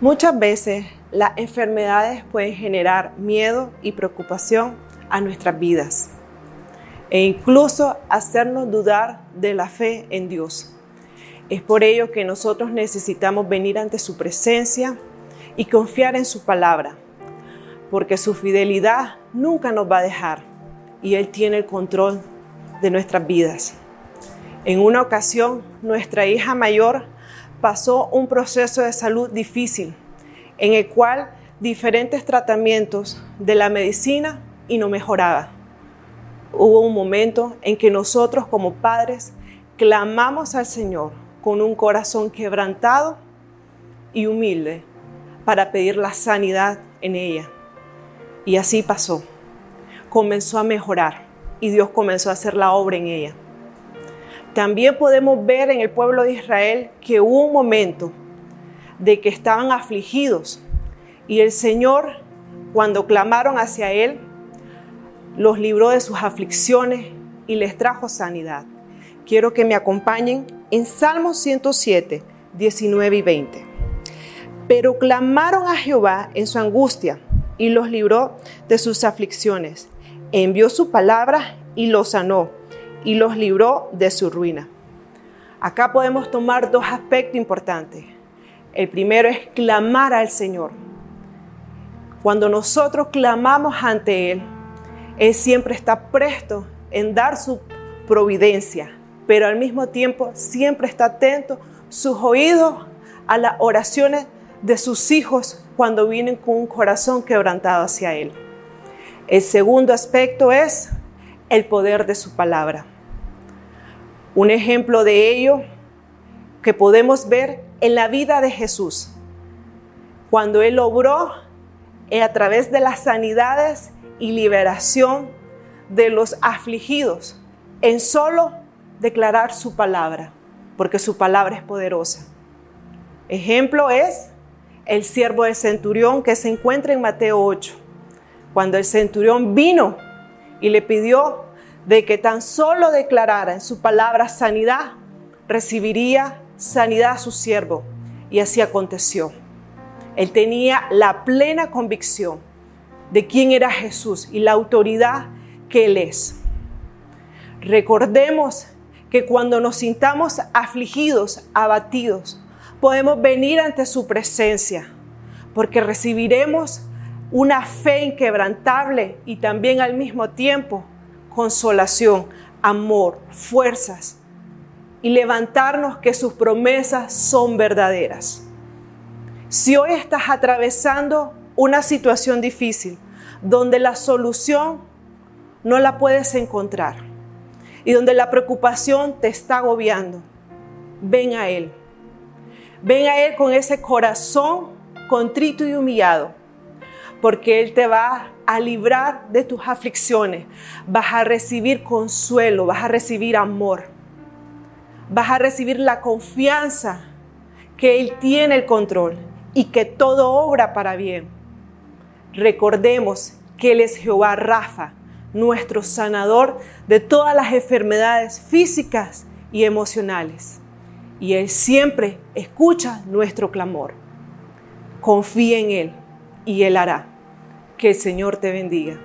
Muchas veces las enfermedades pueden generar miedo y preocupación a nuestras vidas e incluso hacernos dudar de la fe en Dios. Es por ello que nosotros necesitamos venir ante su presencia y confiar en su palabra, porque su fidelidad nunca nos va a dejar y Él tiene el control de nuestras vidas. En una ocasión, nuestra hija mayor pasó un proceso de salud difícil, en el cual diferentes tratamientos de la medicina y no mejoraba. Hubo un momento en que nosotros como padres clamamos al Señor con un corazón quebrantado y humilde para pedir la sanidad en ella. Y así pasó. Comenzó a mejorar y Dios comenzó a hacer la obra en ella. También podemos ver en el pueblo de Israel que hubo un momento de que estaban afligidos y el Señor, cuando clamaron hacia Él, los libró de sus aflicciones y les trajo sanidad. Quiero que me acompañen en Salmos 107, 19 y 20. Pero clamaron a Jehová en su angustia y los libró de sus aflicciones. Envió su palabra y los sanó y los libró de su ruina. Acá podemos tomar dos aspectos importantes. El primero es clamar al Señor. Cuando nosotros clamamos ante Él, Él siempre está presto en dar su providencia, pero al mismo tiempo siempre está atento sus oídos a las oraciones de sus hijos cuando vienen con un corazón quebrantado hacia Él. El segundo aspecto es el poder de su palabra. Un ejemplo de ello que podemos ver en la vida de Jesús, cuando Él obró a través de las sanidades y liberación de los afligidos en solo declarar su palabra, porque su palabra es poderosa. Ejemplo es el siervo del centurión que se encuentra en Mateo 8, cuando el centurión vino y le pidió de que tan solo declarara en su palabra sanidad, recibiría sanidad a su siervo. Y así aconteció. Él tenía la plena convicción de quién era Jesús y la autoridad que Él es. Recordemos que cuando nos sintamos afligidos, abatidos, podemos venir ante su presencia, porque recibiremos una fe inquebrantable y también al mismo tiempo consolación, amor, fuerzas y levantarnos que sus promesas son verdaderas. Si hoy estás atravesando una situación difícil donde la solución no la puedes encontrar, y donde la preocupación te está agobiando, ven a Él. Ven a Él con ese corazón contrito y humillado, porque Él te va a librar de tus aflicciones, vas a recibir consuelo, vas a recibir amor, vas a recibir la confianza que Él tiene el control y que todo obra para bien. Recordemos que Él es Jehová Rafa, nuestro sanador de todas las enfermedades físicas y emocionales. Y Él siempre escucha nuestro clamor. Confía en Él y Él hará. Que el Señor te bendiga.